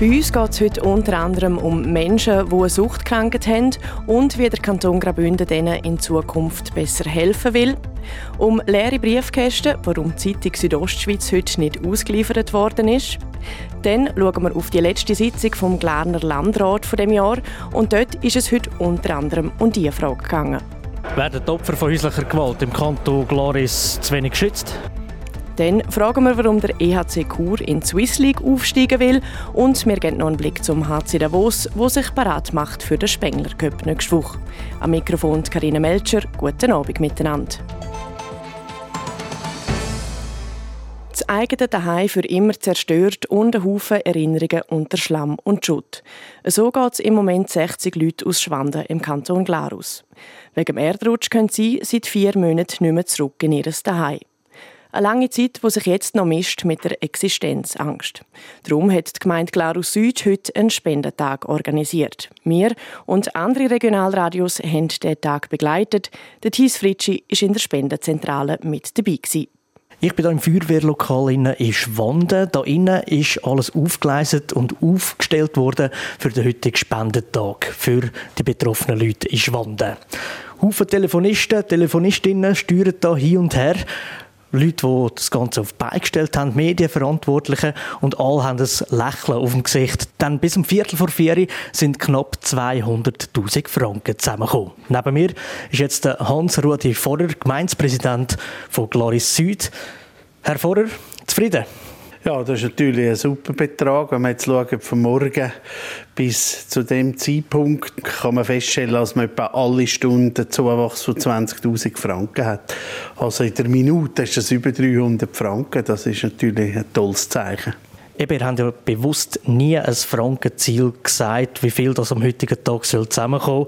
Bei uns geht es heute unter anderem um Menschen, die eine Suchtkrankheit haben und wie der Kanton Graubünden denen in Zukunft besser helfen will. Um leere Briefkästen, warum die Zeitung Südostschweiz heute nicht ausgeliefert worden ist. Dann schauen wir auf die letzte Sitzung vom Glarner Landrat von dem Jahr und dort ist es heute unter anderem um diese Frage gegangen. Werden die Opfer von häuslicher Gewalt im Kanton Gloris zu wenig geschützt? Dann fragen wir, warum der EHC Chur in die Swiss League aufsteigen will. Und wir geben noch einen Blick zum HC Davos, wo sich parat macht für den Spengler Cup nächste Woche. Am Mikrofon Karina Melcher. Guten Abend miteinander. Das eigene Daheim für immer zerstört und ein Haufen Erinnerungen unter Schlamm und Schutt. So geht es im Moment 60 Leute aus Schwanden im Kanton Glarus. Wegen dem Erdrutsch können sie seit vier Monaten nicht mehr zurück in ihr Daheim. Eine lange Zeit, die sich jetzt noch mischt mit der Existenzangst. Darum hat die Gemeinde Glarus Süd heute einen Spendentag organisiert. Wir und andere Regionalradios haben diesen Tag begleitet. Der Thies Fritschi war in der Spendenzentrale mit dabei. Gewesen. Ich bin hier im Feuerwehrlokal in Schwanden. Da innen ist alles aufgeleistet und aufgestellt worden für den heutigen Spendentag für die betroffenen Leute in Schwanden. Haufen Telefonisten, Telefonistinnen steuern da hin und her. Leute, die das Ganze auf die Beine gestellt haben, Medienverantwortliche und alle haben ein Lächeln auf dem Gesicht. Denn bis um Viertel vor vier sind knapp 200'000 Franken zusammengekommen. Neben mir ist jetzt Hans-Rudi Vorer, Gemeindepräsident von Gloris Süd. Herr Vorer, zufrieden? Ja, das ist natürlich ein super Betrag. Wenn man jetzt schaut, von morgen bis zu dem Zeitpunkt, kann man feststellen, dass man etwa alle Stunden Zuwachs von 20.000 Franken hat. Also in der Minute ist das über 300 Franken. Das ist natürlich ein tolles Zeichen. Eben, ihr habt ja bewusst nie ein Frankenziel gesagt, wie viel das am heutigen Tag zusammenkommen soll.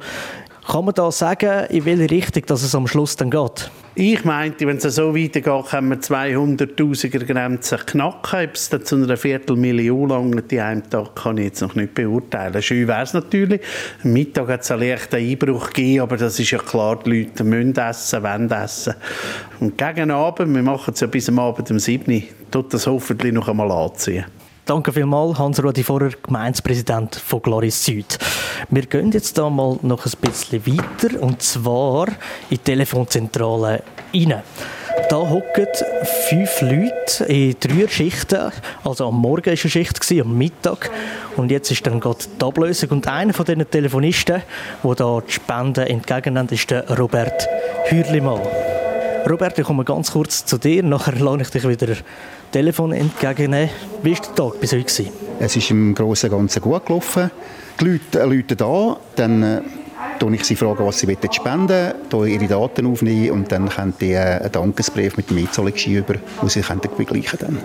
Kann man da sagen, in welche Richtung dass es am Schluss dann geht? Ich meinte, wenn es so weitergeht, können wir 200'000er Grenze knacken. Ob es dann zu einer Viertelmillion langt in einem Tag, kann ich jetzt noch nicht beurteilen. Schön wäre es natürlich. Am Mittag hat es einen leichten Einbruch gegeben, aber das ist ja klar, die Leute müssen essen, wollen essen. Und gegen Abend, wir machen es ja bis am Abend um 7 Uhr, tut das hoffentlich noch einmal anziehen. Danke vielmals, Hans-Rudi Vorer, Gemeindepräsident von Gloris Süd. Wir gehen jetzt da mal noch ein bisschen weiter, und zwar in die Telefonzentrale rein. Da hocken fünf Leute in drei Schichten. Also am Morgen war eine Schicht, am Mittag. Und jetzt ist dann gerade die Ablösung. Und einer von diesen Telefonisten, der da die Spenden entgegennimmt, ist der Robert Hürlimann. Robert, ich komme ganz kurz zu dir. Nachher lade ich dich wieder Telefon entgegennehmen. Wie war der Tag bis heute? Es ist im Großen und Ganzen gut gelaufen. Die Leute rufen da, dann äh, ich sie fragen, was sie spenden wollen, ihre Daten aufnehmen und dann können die äh, einen Dankesbrief mit dem E-Zahlung über, wo sie begleichen können.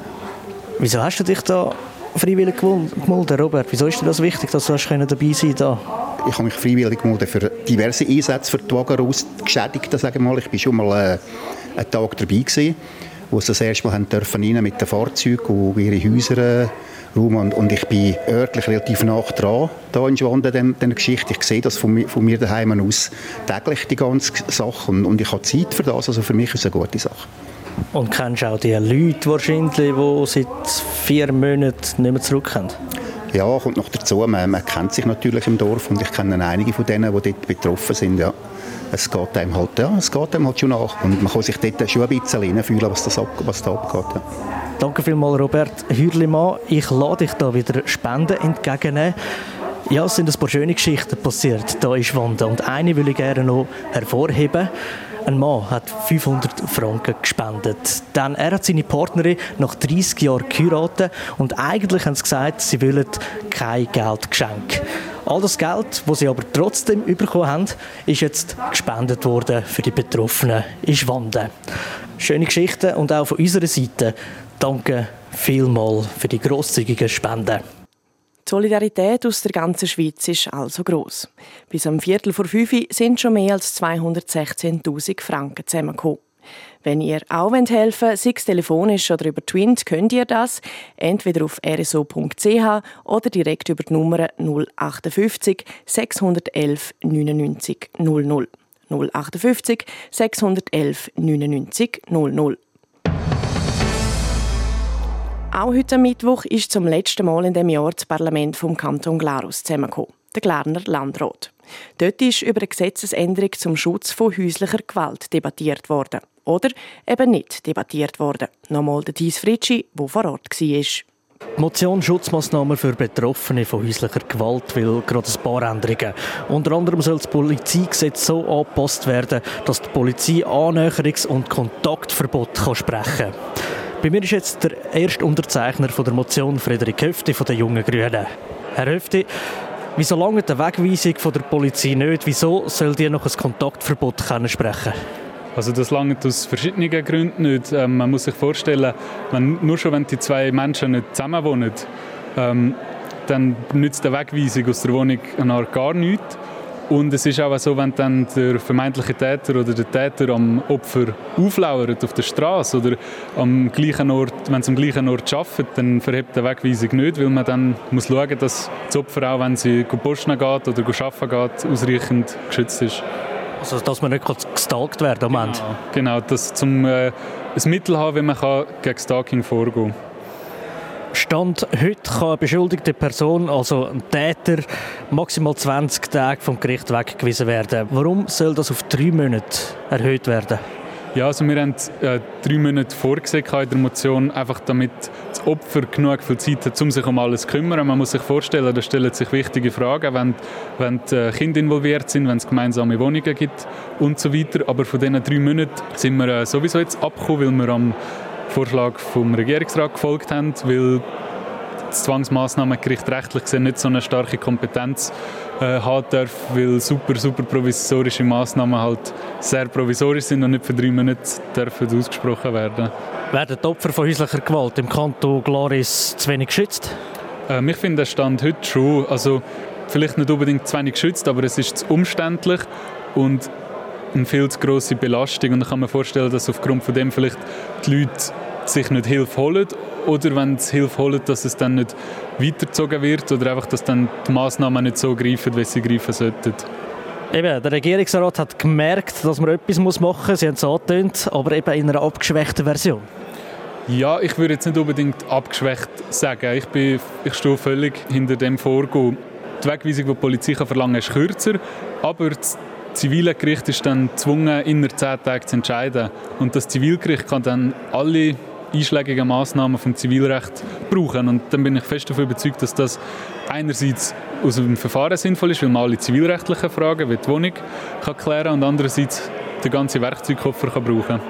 Wieso hast du dich da freiwillig gemeldet, Robert? Wieso ist dir das wichtig, dass du dabei sein da? Ich habe mich freiwillig für diverse Einsätze für die Wagenraus-Geschädigten, sagen wir mal. Ich war schon mal äh, einen Tag dabei gewesen wo sie das erste Mal haben dürfen rein mit den Fahrzeugen und ihre Häuser äh, und, und ich bin örtlich relativ nah dran da in Schwanden, den, den Geschichte. Ich sehe das von, von mir daheim aus täglich, die ganze Sache und, und ich habe Zeit für das, also für mich ist es eine gute Sache. Und kennst auch die Leute wahrscheinlich, die seit vier Monaten nicht mehr zurückkommen? Ja, kommt noch dazu. Man, man, kennt sich natürlich im Dorf und ich kenne einige von denen, die dort betroffen sind. Ja es geht einem halt, ja, es geht einem halt schon nach. Und man kann sich dort schon ein bisschen reinfühlen, was, das ab, was da abgeht. Ja. Danke vielmals, Robert Hürlimann. Ich lade dich da wieder Spenden entgegennehmen. Ja, es sind ein paar schöne Geschichten passiert hier in Schwanden. Und eine will ich gerne noch hervorheben. Ein Mann hat 500 Franken gespendet. Dann, er hat seine Partnerin nach 30 Jahren geheiratet und eigentlich haben sie gesagt, sie wollen kein Geldgeschenk. All das Geld, das sie aber trotzdem bekommen haben, ist jetzt gespendet worden für die Betroffenen in Schwanden. Schöne Geschichte und auch von unserer Seite danke vielmals für die grosszügigen Spenden. Die Solidarität aus der ganzen Schweiz ist also gross. Bis am Viertel vor fünf sind schon mehr als 216.000 Franken zusammengekommen. Wenn ihr auch helfen wollt, sei es telefonisch oder über Twint, könnt ihr das. Entweder auf rso.ch oder direkt über die Nummer 058 611 99 00. 058 611 99 00. Auch heute Mittwoch ist zum letzten Mal in dem Jahr das Parlament vom Kanton Glarus zusammengekommen, der Glarner Landrat. Dort ist über eine Gesetzesänderung zum Schutz von häuslicher Gewalt debattiert worden. Oder eben nicht debattiert worden. Nochmal der Thies Fritschi, der vor Ort war. Die Motion Schutzmaßnahmen für Betroffene von häuslicher Gewalt will gerade ein paar Änderungen. Unter anderem soll das Polizeigesetz so angepasst werden, dass die Polizei Annäherungs- und Kontaktverbot kann sprechen kann. Bei mir ist jetzt der erste Unterzeichner von der Motion Frederik Höfti von den Jungen Grünen. Herr Höfti, Wieso lange die Wegweisung von der Polizei nicht? Wieso soll die noch ein Kontaktverbot sprechen also das lange aus verschiedenen Gründen nicht. Ähm, man muss sich vorstellen, wenn, nur schon wenn die zwei Menschen nicht zusammenwohnen, ähm, dann nützt die Wegweisung aus der Wohnung gar nichts. Und es ist auch so, wenn dann der vermeintliche Täter oder der Täter am Opfer auflauert auf der Straße oder am gleichen Ort, wenn es am gleichen Ort arbeitet, dann verhebt der Wegweisung nicht, weil man dann muss schauen, dass das Opfer auch, wenn sie posten geht oder arbeiten geht, ausreichend geschützt ist. Also dass man nicht gestalkt werden am Ende? Genau, genau dass zum äh, ein Mittel haben, wie man kann gegen Stalking vorgehen kann. Stand heute kann eine beschuldigte Person, also ein Täter, maximal 20 Tage vom Gericht weggewiesen werden. Warum soll das auf drei Monate erhöht werden? Ja, also wir haben äh, drei Monate vorgesehen in der Motion, einfach damit das Opfer genug viel Zeit hat, um sich um alles zu kümmern. Man muss sich vorstellen, da stellen sich wichtige Fragen, wenn, wenn die äh, Kinder involviert sind, wenn es gemeinsame Wohnungen gibt und so weiter. Aber von diesen drei Monaten sind wir äh, sowieso jetzt abgekommen, weil wir am Vorschlag vom Regierungsrat gefolgt haben, weil das Zwangsmaßnahmengericht rechtlich gesehen nicht so eine starke Kompetenz äh, haben darf, weil super, super provisorische Maßnahmen halt sehr provisorisch sind und nicht für drei Monate dürfen ausgesprochen werden. Werden die Opfer von häuslicher Gewalt im Kanton Gloris zu wenig geschützt? Ähm, ich finde, der Stand heute schon. Also, vielleicht nicht unbedingt zu wenig geschützt, aber es ist zu umständlich und eine viel zu grosse Belastung. Und ich kann mir vorstellen, dass aufgrund von dem vielleicht die Leute sich nicht Hilfe holen oder wenn sie Hilfe holen, dass es dann nicht weitergezogen wird oder einfach, dass dann die Massnahmen nicht so greifen, wie sie greifen sollten. Eben, der Regierungsrat hat gemerkt, dass man etwas machen muss. Sie haben es angetönt, aber eben in einer abgeschwächten Version. Ja, ich würde jetzt nicht unbedingt abgeschwächt sagen. Ich, bin, ich stehe völlig hinter dem Vorgehen. Die Wegweisung, die die Polizei verlangen kann, ist kürzer, aber das zivile Gericht ist dann gezwungen, innerhalb zehn Tagen zu entscheiden. Und das Zivilgericht kann dann alle einschlägigen Massnahmen vom Zivilrecht brauchen. Und dann bin ich fest davon überzeugt, dass das einerseits aus dem Verfahren sinnvoll ist, weil man alle zivilrechtlichen Fragen wie die Wohnung kann klären kann und andererseits den ganzen Werkzeugkoffer kann brauchen kann.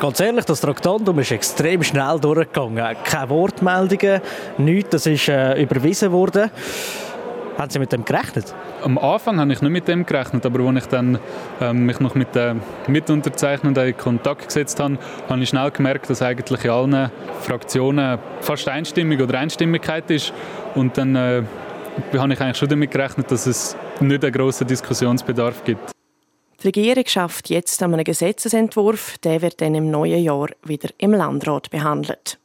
Ganz ehrlich, das Traktandum ist extrem schnell durchgegangen. Keine Wortmeldungen, nichts, das ist äh, überwiesen worden. Haben Sie mit dem gerechnet? Am Anfang habe ich nicht mit dem gerechnet, aber als ich dann ähm, mich noch mit den Mitunterzeichnenden in Kontakt gesetzt habe, habe ich schnell gemerkt, dass eigentlich in allen Fraktionen fast Einstimmung oder Einstimmigkeit ist. Und dann äh, habe ich eigentlich schon damit gerechnet, dass es nicht einen grossen Diskussionsbedarf gibt. Die Regierung schafft jetzt an einem Gesetzesentwurf, der wird dann im neuen Jahr wieder im Landrat behandelt.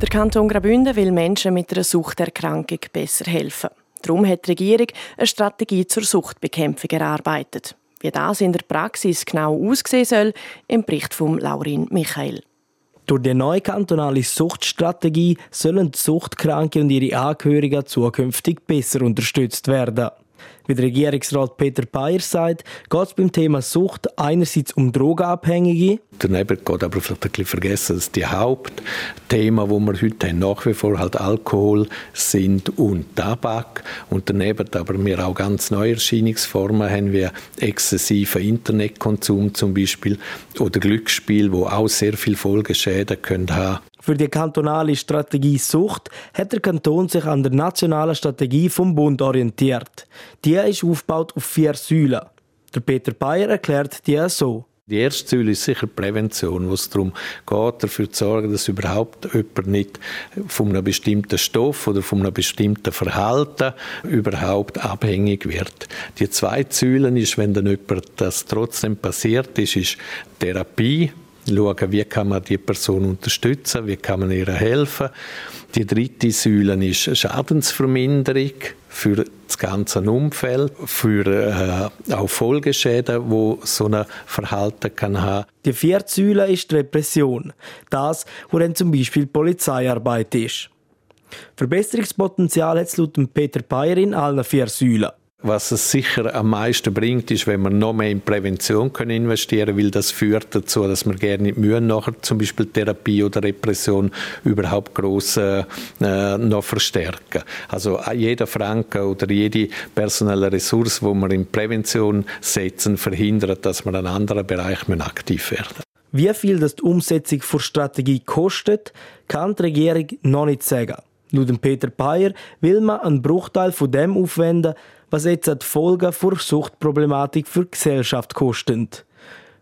Der Kanton Graubünden will Menschen mit einer Suchterkrankung besser helfen. Darum hat die Regierung eine Strategie zur Suchtbekämpfung erarbeitet. Wie das in der Praxis genau aussehen soll, im Bericht von Laurin Michael. Durch die neue kantonale Suchtstrategie sollen Suchtkranke und ihre Angehörigen zukünftig besser unterstützt werden. Wie der Regierungsrat Peter Bayer sagt, geht es beim Thema Sucht einerseits um Drogenabhängige. Daneben geht aber vielleicht ein bisschen vergessen, dass die Hauptthemen, die wir heute haben, nach wie vor halt Alkohol sind und Tabak. Und daneben aber wir auch ganz neue Erscheinungsformen haben, wie exzessiver Internetkonsum zum Beispiel oder Glücksspiel, wo auch sehr viel Folgeschäden können haben für die kantonale Strategie Sucht hat der Kanton sich an der nationalen Strategie vom Bund orientiert. Die ist aufgebaut auf vier Säulen. Der Peter Bayer erklärt die so. Die erste Säule ist sicher Prävention, wo es darum geht, dafür zu sorgen, dass überhaupt jemand nicht von einem bestimmten Stoff oder von einem bestimmten Verhalten überhaupt abhängig wird. Die zweite Säule ist, wenn dann jemand das trotzdem passiert ist, ist Therapie schauen, wie kann man die Person unterstützen, wie kann man ihr helfen. Die dritte Säule ist Schadensverminderung für das ganze Umfeld, für äh, auch Folgeschäden, wo so ein Verhalten kann haben. Die vierte Säule ist Repression. Das, wo dann zum Beispiel Polizeiarbeit ist. Verbesserungspotenzial hat es laut Peter Bayer in allen vier Säulen. Was es sicher am meisten bringt, ist, wenn wir noch mehr in Prävention können investieren weil das führt dazu, dass wir gerne nicht mühen, nachher zum Beispiel Therapie oder Repression überhaupt gross äh, noch verstärken. Also jeder Franken oder jede personelle Ressource, wo wir in Prävention setzen, verhindert, dass wir in anderen Bereichen aktiv werden. Wie viel das die Umsetzung der Strategie kostet, kann die Regierung noch nicht sagen. Laut Peter Bayer will man einen Bruchteil von dem aufwenden, was jetzt die Folgen der Suchtproblematik für die Gesellschaft kostet.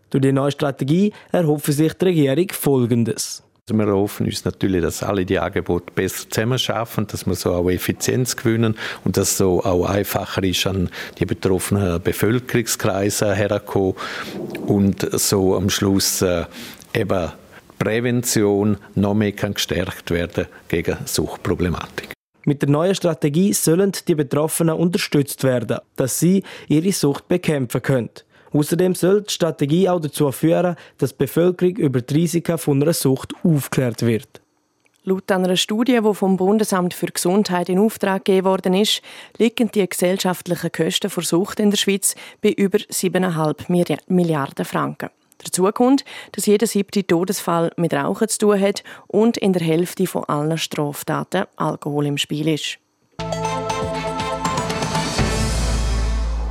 Durch die neue Strategie erhofft sich die Regierung Folgendes. Also wir erhoffen uns natürlich, dass alle die Angebote besser zusammenschaffen, dass wir so auch Effizienz gewinnen und dass es so auch einfacher ist, an die betroffenen Bevölkerungskreise herzukommen und so am Schluss äh, eben Prävention noch mehr kann gestärkt werden gegen Suchtproblematik. Mit der neuen Strategie sollen die Betroffenen unterstützt werden, dass sie ihre Sucht bekämpfen können. Außerdem soll die Strategie auch dazu führen, dass die Bevölkerung über die Risiken von einer Sucht aufgeklärt wird. Laut einer Studie, die vom Bundesamt für Gesundheit in Auftrag gegeben worden ist, liegen die gesellschaftlichen Kosten für Sucht in der Schweiz bei über 7,5 Milliarden Franken. Dazu kommt, dass jeder siebte Todesfall mit Rauchen zu tun hat und in der Hälfte von allen Straftaten Alkohol im Spiel ist.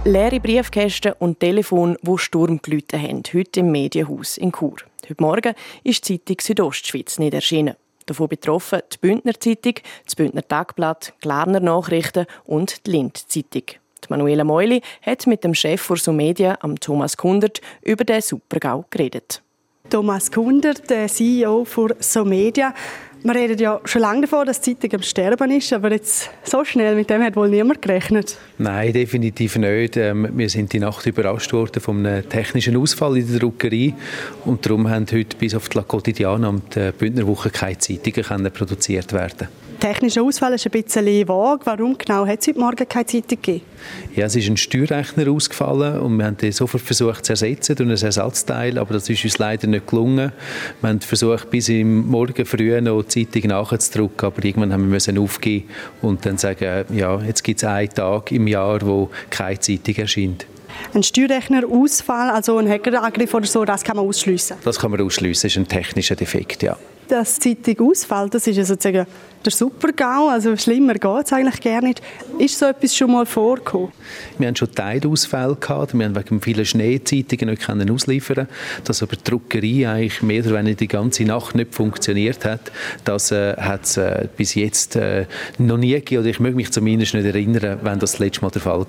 Leere Briefkästen und Telefon, wo Sturm gelitten haben, heute im Medienhaus in Chur. Heute Morgen ist die Zeitung Südostschweiz nicht erschienen. Davon betroffen die Bündner Zeitung, das Bündner Tagblatt, Glarner Nachrichten und die Lind Zeitung. Die Manuela Meuli hat mit dem Chef von Sumedia, Thomas Kundert, über den Supergau geredet. Thomas Kundert, der CEO von Somedia. Man redet ja schon lange davon, dass die Zeitung am Sterben ist, aber jetzt so schnell mit dem hat wohl niemand gerechnet. Nein, definitiv nicht. Ähm, wir sind die Nacht überrascht worden von einem technischen Ausfall in der Druckerei und darum haben heute bis auf die La Quotidiana und die Bündner Woche keine Zeitungen produziert werden technischer Ausfall ist ein bisschen vage. Warum genau hat es heute Morgen keine Zeitung gegeben? Ja, es ist ein Steuerrechner ausgefallen und wir haben den sofort versucht zu ersetzen durch ein Ersatzteil, aber das ist uns leider nicht gelungen. Wir haben versucht, bis im Morgen früh noch die Zeitung nachzudrucken, aber irgendwann haben wir müssen aufgeben und dann sagen, ja, jetzt gibt es einen Tag im Jahr, wo keine Zeitung erscheint. Ein Steuerrechner-Ausfall, also ein Hackerangriff oder so, das kann man ausschließen? Das kann man ausschließen, das ist ein technischer Defekt, ja dass die Zeitung ausfällt, das ist ja sozusagen der Supergau, also schlimmer geht es eigentlich gar nicht. Ist so etwas schon mal vorgekommen? Wir haben schon Teilausfälle gehabt, wir haben wegen vielen Schneezeitungen nicht können ausliefern dass aber die Druckerei eigentlich mehr oder weniger die ganze Nacht nicht funktioniert hat. Das äh, hat es äh, bis jetzt äh, noch nie gegeben, oder ich möchte mich zumindest nicht erinnern, wenn das, das letzte Mal der Fall war.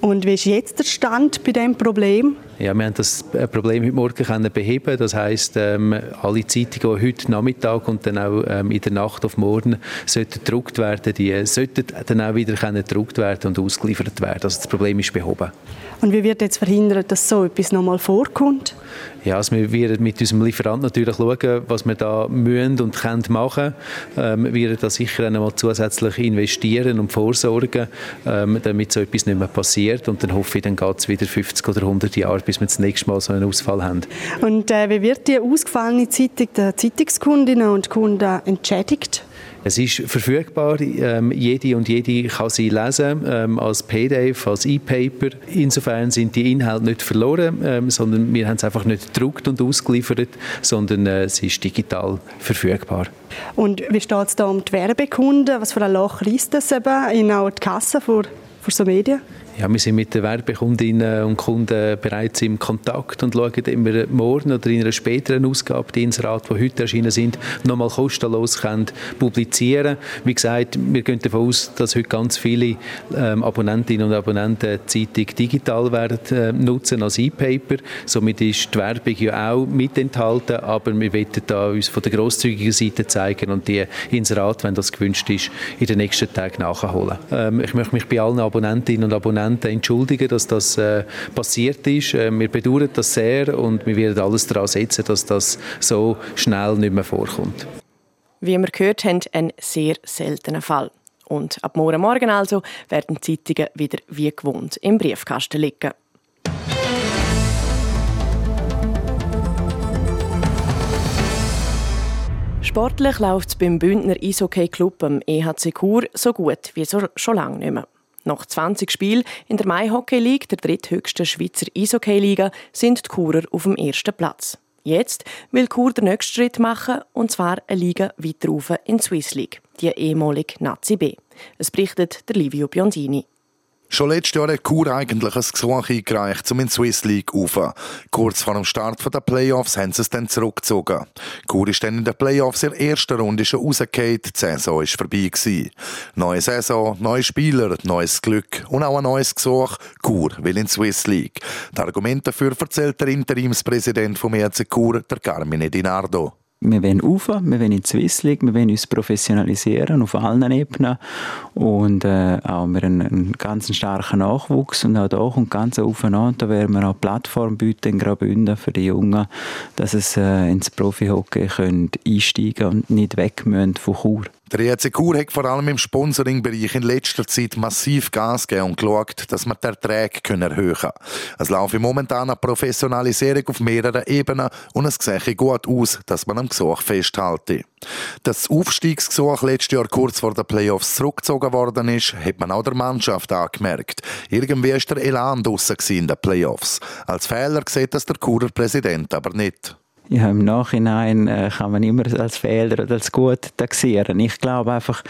Und wie ist jetzt der Stand bei diesem Problem? Ja, wir haben das äh, Problem heute Morgen können beheben. Das heisst, ähm, alle Zeitungen, die heute Nachmittag und dann auch ähm, in der Nacht auf morgen sollten gedruckt werden, die sollten dann auch wieder gedruckt werden und ausgeliefert werden. Also das Problem ist behoben. Und wie wird jetzt verhindert, dass so etwas nochmal vorkommt? Ja, also wir werden mit unserem Lieferanten natürlich schauen, was wir da müssen und können machen. Ähm, wir werden da sicher einmal zusätzlich investieren und vorsorgen, ähm, damit so etwas nicht mehr passiert. Und dann hoffe ich, dann geht es wieder 50 oder 100 Jahre, bis wir das nächste Mal so einen Ausfall haben. Und äh, wie wird die ausgefallene Zeitung der Zeitungskundinnen und Kunden entschädigt? Es ist verfügbar, ähm, jede und jede kann sie lesen, ähm, als PDF, als E-Paper. Insofern sind die Inhalte nicht verloren, ähm, sondern wir haben es einfach nicht gedruckt und ausgeliefert, sondern äh, es ist digital verfügbar. Und wie steht es da um die Werbekunden? Was für ein Loch reißt das eben in auch die Kasse für, für so Medien? Ja, wir sind mit den Werbekundinnen und Kunden bereits im Kontakt und schauen immer morgen oder in einer späteren Ausgabe die Inserate, die heute erschienen sind, nochmal kostenlos können publizieren Wie gesagt, wir gehen davon aus, dass heute ganz viele ähm, Abonnentinnen und Abonnenten die Zeitung digital werden äh, nutzen als E-Paper. Somit ist die Werbung ja auch mit enthalten, aber wir wollen da uns von der grosszügigen Seite zeigen und die Inserate, wenn das gewünscht ist, in den nächsten Tagen nachholen. Ähm, ich möchte mich bei allen Abonnentinnen und Abonnenten entschuldigen, dass das äh, passiert ist. Äh, wir bedauern das sehr und wir werden alles daran setzen, dass das so schnell nicht mehr vorkommt. Wie wir gehört haben, ein sehr seltener Fall. Und ab morgen Morgen also werden die Zeitungen wieder wie gewohnt im Briefkasten liegen. Sportlich läuft es beim Bündner Eishockey-Club am EHC Chur so gut wie so schon lange nicht mehr. Nach 20 Spielen in der Mai Hockey League, der dritthöchsten Schweizer Eishockey-Liga, sind die Churer auf dem ersten Platz. Jetzt will Chur den nächsten Schritt machen, und zwar eine Liga weiter rauf in die Swiss League, die ehemalige Nazi B. Es berichtet der Livio Biondini. Schon letztes Jahr hat Chur eigentlich ein Gesuch eingereicht, um in die Swiss League rauf. Kurz vor dem Start der Playoffs haben sie es dann zurückgezogen. Chur ist dann in den Playoffs in der ersten Runde schon rausgefallen, die Saison war vorbei. Gewesen. Neue Saison, neue Spieler, neues Glück und auch ein neues Gesuch. Chur will in die Swiss League. Das Argument dafür erzählt der Interimspräsident vom ERC Chur, der Carmine Dinardo wir wollen rauf, wir wollen in die Swiss League, wir wollen uns professionalisieren auf allen Ebenen und äh, auch wir einen, einen ganz starken Nachwuchs und auch da kommt ganz aufeinander, da werden wir auch Plattform bieten in Graubünden für die Jungen, dass es äh, ins Profi-Hockey einsteigen und nicht weg müssen von Chur. Der EC Chur hat vor allem im Sponsoring-Bereich in letzter Zeit massiv Gas gegeben und geschaut, dass man die Erträge erhöhen können. Es laufe momentan eine Professionalisierung auf mehreren Ebenen und es sehe gut aus, dass man am Gesuch festhalte. Dass das Aufstiegsgesuch letztes Jahr kurz vor den Playoffs zurückgezogen worden ist, hat man auch der Mannschaft angemerkt. Irgendwie war der Elan draussen in den Playoffs. Als Fehler sieht das der Churer Präsident aber nicht ja, im Nachhinein äh, kann man immer als Fehler oder als gut taxieren. Ich glaube einfach,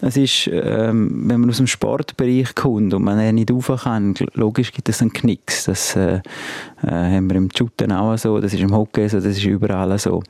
es ist, ähm, wenn man aus dem Sportbereich kommt und man nicht rauf kann, logisch gibt es einen Knicks. Das äh, äh, haben wir im Shooten auch so, das ist im Hockey so, das ist überall so.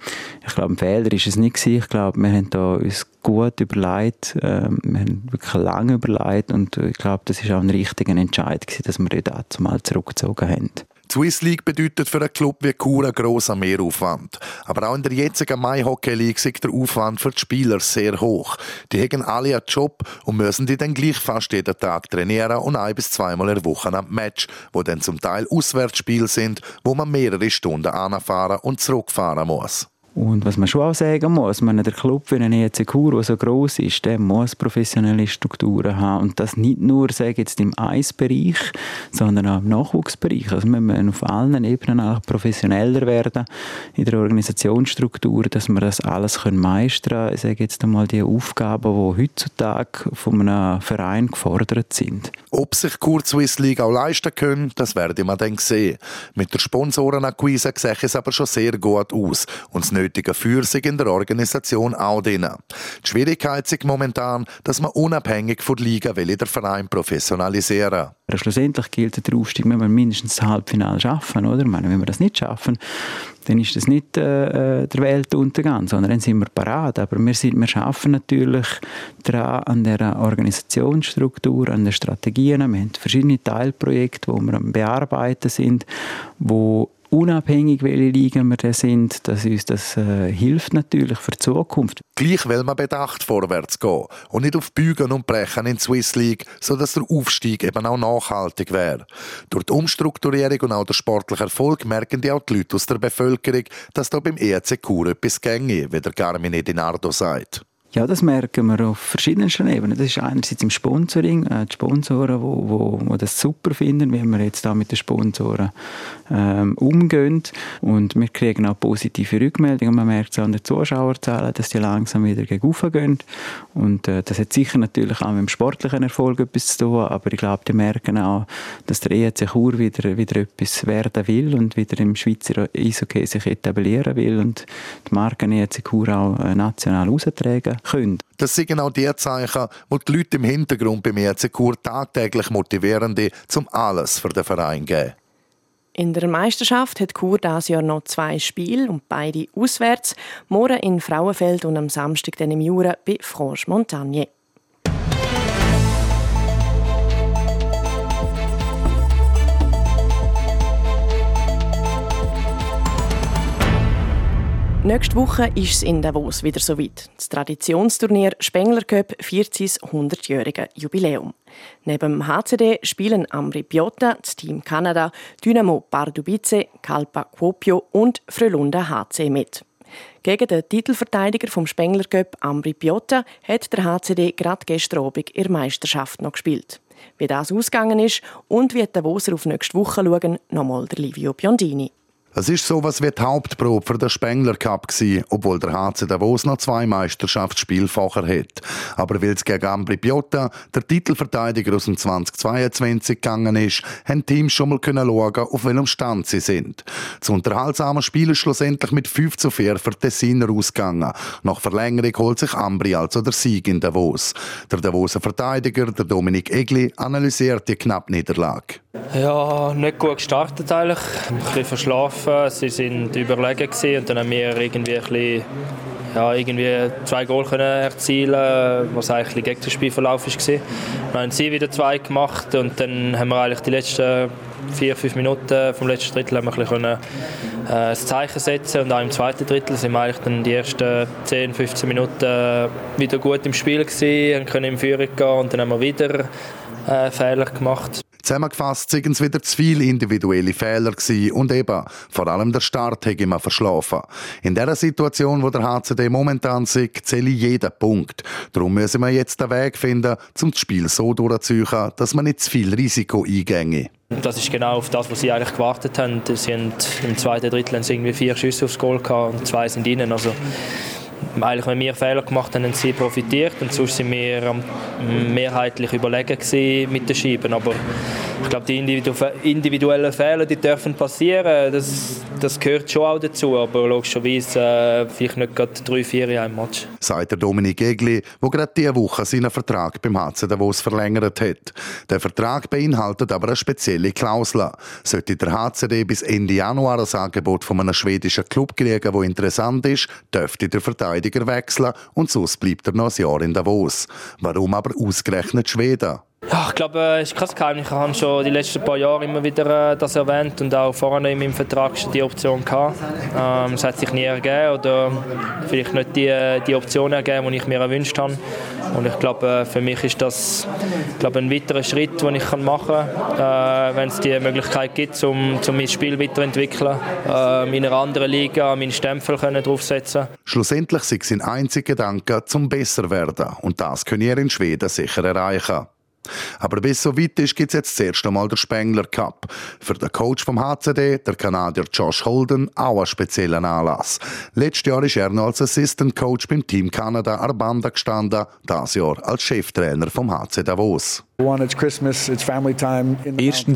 Ich glaube, ein Fehler ist es nicht gewesen. Ich glaube, wir haben da uns gut überlegt, äh, wir haben wirklich lange überlegt und ich glaube, das ist auch ein richtiger Entscheid gewesen, dass wir dort mal zurückgezogen haben. Swiss League bedeutet für einen Club wie Chur einen grossen Mehraufwand. Aber auch in der jetzigen Mai Hockey League ist der Aufwand für die Spieler sehr hoch. Die haben alle einen Job und müssen die dann gleich fast jeden Tag trainieren und ein bis zweimal in der Woche am Match, wo dann zum Teil Auswärtsspiele sind, wo man mehrere Stunden anfahren und zurückfahren muss. Und was man schon auch sagen muss, man, der Club wie ein EC Chur, der so gross ist, der muss professionelle Strukturen haben. Und das nicht nur, sage jetzt, im Eisbereich, sondern auch im Nachwuchsbereich. Also wir müssen auf allen Ebenen auch professioneller werden in der Organisationsstruktur, dass wir das alles können meistern können. Ich sage jetzt einmal die Aufgaben, die heutzutage von einem Verein gefordert sind. Ob sich Chur Swiss League auch leisten können, das werden wir dann sehen. Mit der Sponsorenakquise sieht es aber schon sehr gut aus. Und das nötige Führung in der Organisation auch drin. Die Schwierigkeit ist momentan, dass man unabhängig von der Liga will der Verein professionalisieren will. Schlussendlich gilt der Aufstieg, wenn wir mindestens das Halbfinale schaffen, oder? Meine, wenn wir das nicht schaffen, dann ist das nicht äh, äh der Weltuntergang, sondern dann sind wir parat. Aber wir, sind, wir arbeiten natürlich daran, an der Organisationsstruktur, an den Strategien. Wir haben verschiedene Teilprojekte, die wir am Bearbeiten sind, wo unabhängig, welche Ligen wir da sind, dass uns das äh, hilft natürlich für die Zukunft. Gleich will man bedacht vorwärts gehen und nicht auf Bügen und Brechen in die Swiss League, sodass der Aufstieg eben auch nachhaltig wäre. Durch die Umstrukturierung und auch der sportliche Erfolg merken die auch die Leute aus der Bevölkerung, dass da beim ERC Kur etwas gänge, wie der Carmine Dinardo sagt. Ja, das merken wir auf verschiedensten Ebenen. Das ist einerseits im Sponsoring, äh, die Sponsoren, wo, wo, wo das super finden, wie wir jetzt da mit den Sponsoren ähm, umgehen. Und wir kriegen auch positive Rückmeldungen. Man merkt es an den Zuschauerzahlen, dass die langsam wieder gegen gehen. Und äh, das hat sicher natürlich auch mit dem sportlichen Erfolg etwas zu tun, aber ich glaube, die merken auch, dass der EHC Chur wieder, wieder etwas werden will und wieder im Schweizer Eishockey sich etablieren will und die Marken EHC Chur auch äh, national austragen können. Das sind genau die Zeichen, die die Leute im Hintergrund bei mir Chur tagtäglich motivierende zum alles für den Verein geben. In der Meisterschaft hat Chur dieses Jahr noch zwei Spiele und beide auswärts. Morgen in Frauenfeld und am Samstag dann im Jura bei Franche Nächste Woche ist es in Davos wieder soweit. Das Traditionsturnier Spengler Cup feiert sein 100-jährige Jubiläum. Neben dem HCD spielen Amri Piotta, das Team Kanada, Dynamo Pardubice, Kalpa Kuopio und Frölunda HC mit. Gegen den Titelverteidiger vom Spengler Cup, Ambri Piotta, hat der HCD gerade gestern Abend der Meisterschaft noch gespielt. Wie das ausgegangen ist und wie die Davoser auf nächste Woche schauen, nochmal der Livio Biondini. Es ist so was wie die Hauptprobe für den Spengler Cup gewesen, obwohl der HC Davos noch zwei Meisterschaftsspielfacher hat. Aber weil es gegen Ambri Piotta, der Titelverteidiger aus dem 2022 gegangen ist, haben Teams schon mal können schauen, auf welchem Stand sie sind. Das unterhaltsame Spiel ist schlussendlich mit 5 zu 4 für Tessiner ausgegangen. Nach Verlängerung holt sich Ambri also der Sieg in Davos. Der Davoser Verteidiger, der Dominik Egli, analysiert die knappe Niederlage. Ja, nicht gut gestartet eigentlich. Ein bisschen verschlafen. Sie sind überlegen gewesen und dann haben wir irgendwie ein bisschen, ja, irgendwie zwei Goal können erzielen, was eigentlich gegen den Spielverlauf war. Dann haben sie wieder zwei gemacht und dann haben wir eigentlich die letzten vier, fünf Minuten vom letzten Drittel haben wir ein können, äh, das Zeichen setzen und auch im zweiten Drittel sind wir eigentlich dann die ersten 10, 15 Minuten wieder gut im Spiel gewesen, können in Führung gehen und dann haben wir wieder äh, Fehler gemacht. Zusammengefasst sind es wieder zu viele individuelle Fehler gewesen und eben, vor allem der Start hätte man verschlafen. In der Situation, wo der HCD momentan sieht, zähle ich jeden Punkt. Darum müssen wir jetzt den Weg finden, um das Spiel so durchzuziehen, dass man nicht zu viel Risiko eingänge. Das ist genau auf das, was sie eigentlich gewartet haben. Sie haben Im zweiten Drittel irgendwie vier Schüsse aufs Goal gehabt und zwei sind innen. Also eigentlich, wenn wir Fehler gemacht haben, haben sie profitiert und sonst sind wir mehrheitlich überlegen mit den Scheiben. Aber ich glaube, die individuellen Fehler, die dürfen passieren, das, das gehört schon auch dazu, aber logischerweise äh, vielleicht nicht gerade drei, vier in einem Match. Sagt der Dominik Egli, der gerade diese Woche seinen Vertrag beim HC Davos verlängert hat. Der Vertrag beinhaltet aber eine spezielle Klausel. Sollte der HCD bis Ende Januar ein Angebot von einem schwedischen Club kriegen, das interessant ist, dürfte der Verteidiger wechseln und sonst bleibt er noch ein Jahr in Davos. Warum aber ausgerechnet Schweden? Ja, ich glaube, es ist kein Geheimnis. Ich habe schon die letzten paar Jahre immer wieder äh, das erwähnt und auch vorher in meinem Vertrag schon die Option gehabt. Ähm, es hat sich nie ergeben oder vielleicht nicht die, die Option ergeben, die ich mir erwünscht habe. Und ich glaube, äh, für mich ist das glaube, ein weiterer Schritt, den ich machen kann, äh, wenn es die Möglichkeit gibt, um, um mein Spiel weiterzuentwickeln, äh, in einer anderen Liga meinen Stempel können draufsetzen Schlussendlich ist sein einziger Gedanke, zum besser werden. Und das können ihr in Schweden sicher erreichen. Aber bis so weit ist, gibt es jetzt das erste Mal den Spengler Cup. Für den Coach vom HCD, der Kanadier Josh Holden, auch einen speziellen Anlass. Letztes Jahr ist er noch als Assistant Coach beim Team Kanada Arbanda gestanden, das Jahr als Cheftrainer vom HC Davos. Erstens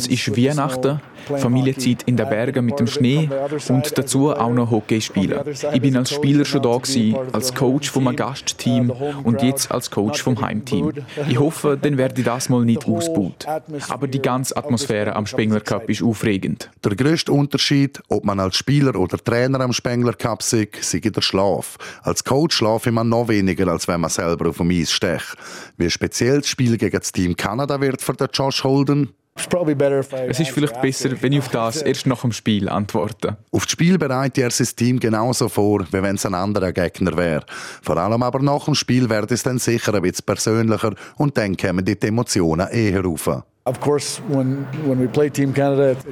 ist Weihnachten, Familienzeit in den Bergen mit dem Schnee und dazu auch noch Hockey spielen. Ich bin als Spieler schon da gewesen, als Coach vom Gastteam und jetzt als Coach vom Heimteam. Ich hoffe, dann werde ich das mal nicht ausgebaut. Aber die ganze Atmosphäre am Spengler Cup ist aufregend. Der grösste Unterschied, ob man als Spieler oder Trainer am Spengler Cup sei, sei der Schlaf. Als Coach schlafe man noch weniger, als wenn man selber auf dem Eis stecht. Wie speziell das Spiel gegen das Team Kanada wird für den Josh Holden? Es ist vielleicht besser, wenn ich auf das erst nach dem Spiel antworte. Auf das Spiel bereitet er sein Team genauso vor, wie wenn es ein anderer Gegner wäre. Vor allem aber nach dem Spiel wird es dann sicher ein bisschen persönlicher und dann kommen die Emotionen eher rauf.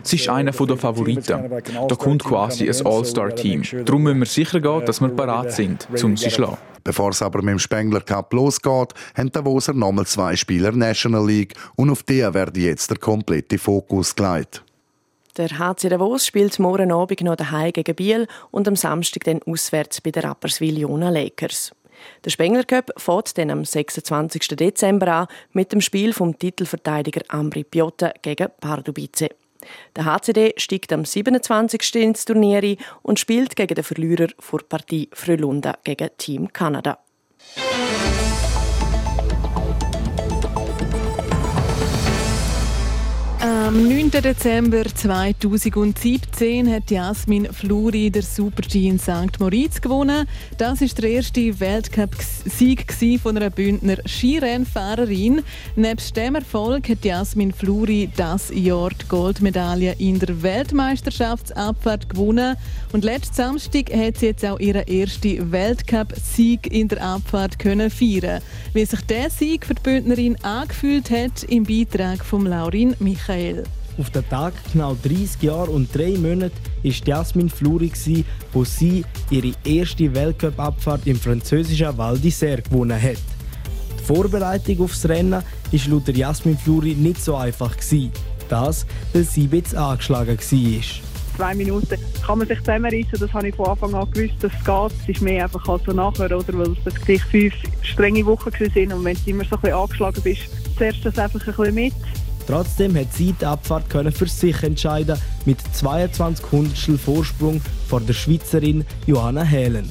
Es ist einer der Favoriten. Da kommt quasi ein All-Star-Team. Darum müssen wir sicher gehen, dass wir parat sind, um sie zu schlagen. Bevor es aber mit dem Spengler Cup losgeht, haben Davoser nochmal zwei Spieler National League und auf die wird jetzt der komplette Fokus gelegt. Der HC Davos spielt morgen Abend noch daheim gegen Biel und am Samstag dann auswärts bei den Rapperswil Jona Lakers. Der Spengler Cup fährt dann am 26. Dezember an mit dem Spiel vom Titelverteidiger Ambri Piotta gegen Pardubice. Der HCD steigt am 27. ins Turnier ein und spielt gegen den Verlierer vor Partie Frölunda gegen Team Kanada. Am 9. Dezember 2017 hat Jasmin Fluri der Super-G in St. Moritz gewonnen. Das ist der erste Weltcup-Sieg von einer Bündner Skirennfahrerin. Nebst dem Erfolg hat Jasmin Fluri das Jahr die Goldmedaille in der Weltmeisterschaftsabfahrt gewonnen. Und letzten Samstag hat sie jetzt auch ihren ersten Weltcup-Sieg in der Abfahrt können feiern. Wie sich der Sieg für die Bündnerin angefühlt hat, im Beitrag von Laurin Michael. Auf den Tag genau 30 Jahre und drei Monate war Jasmin Fluri, wo sie ihre erste Weltcup-Abfahrt im französischen Val d'Isère gewonnen hat. Die Vorbereitung aufs Rennen war laut Jasmin Fluri nicht so einfach. Das, weil sie bisschen angeschlagen war zwei Minuten kann man sich zusammenreißen. Das habe ich von Anfang an gewusst, dass es geht. Es ist mehr einfach als so nachher, oder? weil es fünf strenge Wochen waren. Und wenn du immer so ein bisschen angeschlagen bist, zerrst das einfach ein bisschen mit. Trotzdem hat sie die Abfahrt können für sich entscheiden mit 22 Hundertstel Vorsprung vor der Schweizerin Johanna Helen.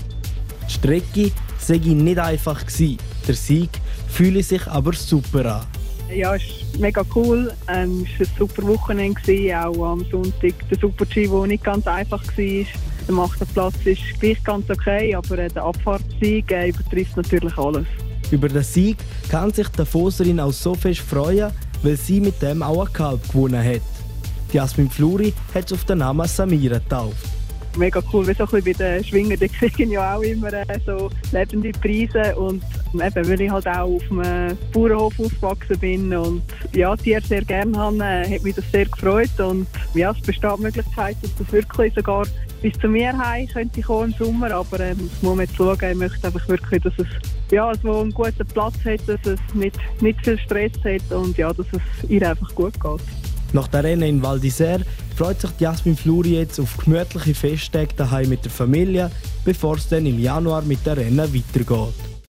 Die Strecke sei nicht einfach gewesen. Der Sieg fühle sich aber super an. Ja, es ist mega cool. Ähm, es war ein super Wochenende, gewesen, auch am Sonntag der Super-G, der nicht ganz einfach war. Der machte Platz ist gleich ganz okay, aber der Abfahrtssieg äh, übertrifft natürlich alles. Über den Sieg kann sich die Foserin auch so fest freuen, weil sie mit dem auch ein Kalb gewonnen hat. Die Jasmin Fluri hat es auf den Namen Samira getauft. Mega cool, wie so bei den Schwingen, die kriegen ja auch immer äh, so lebende Preise und eben, weil ich halt auch auf einem Bauernhof aufgewachsen bin und ja, Tiere sehr gerne habe, äh, hat mich das sehr gefreut und ja, es besteht die Möglichkeit, dass das wirklich sogar bis zu mir heim könnte kommen im Sommer, aber ähm, das muss man jetzt schauen. Ich möchte einfach wirklich, dass es ja, also einen guten Platz hat, dass es nicht, nicht viel Stress hat und ja, dass es ihr einfach gut geht. Nach der Rennen in Val d'Isère freut sich Jasmin Fluri jetzt auf gemütliche Festtage daheim mit der Familie, bevor es dann im Januar mit der Rennen weitergeht.